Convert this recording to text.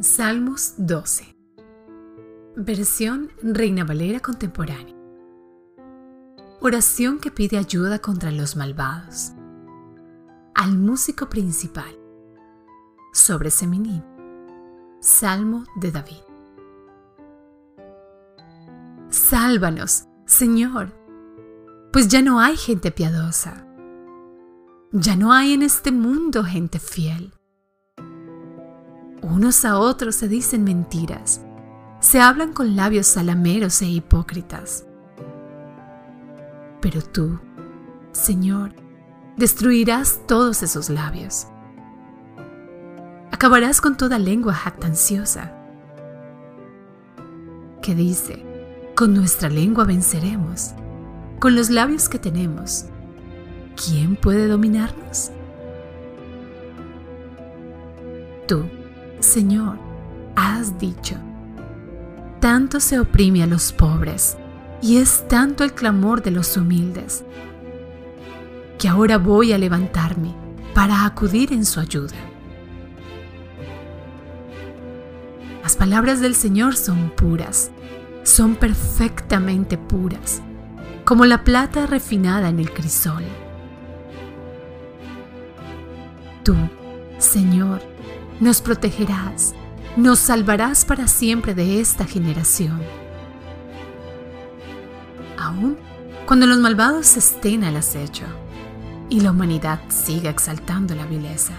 Salmos 12. Versión Reina Valera contemporánea. Oración que pide ayuda contra los malvados. Al músico principal. Sobre Seminín. Salmo de David. Sálvanos, Señor, pues ya no hay gente piadosa. Ya no hay en este mundo gente fiel. Unos a otros se dicen mentiras, se hablan con labios salameros e hipócritas. Pero tú, Señor, destruirás todos esos labios. Acabarás con toda lengua jactanciosa que dice, con nuestra lengua venceremos, con los labios que tenemos. ¿Quién puede dominarnos? Tú, Señor, has dicho, tanto se oprime a los pobres y es tanto el clamor de los humildes, que ahora voy a levantarme para acudir en su ayuda. Las palabras del Señor son puras, son perfectamente puras, como la plata refinada en el crisol. Tú, Señor, nos protegerás, nos salvarás para siempre de esta generación. Aún cuando los malvados estén al acecho y la humanidad siga exaltando la vileza.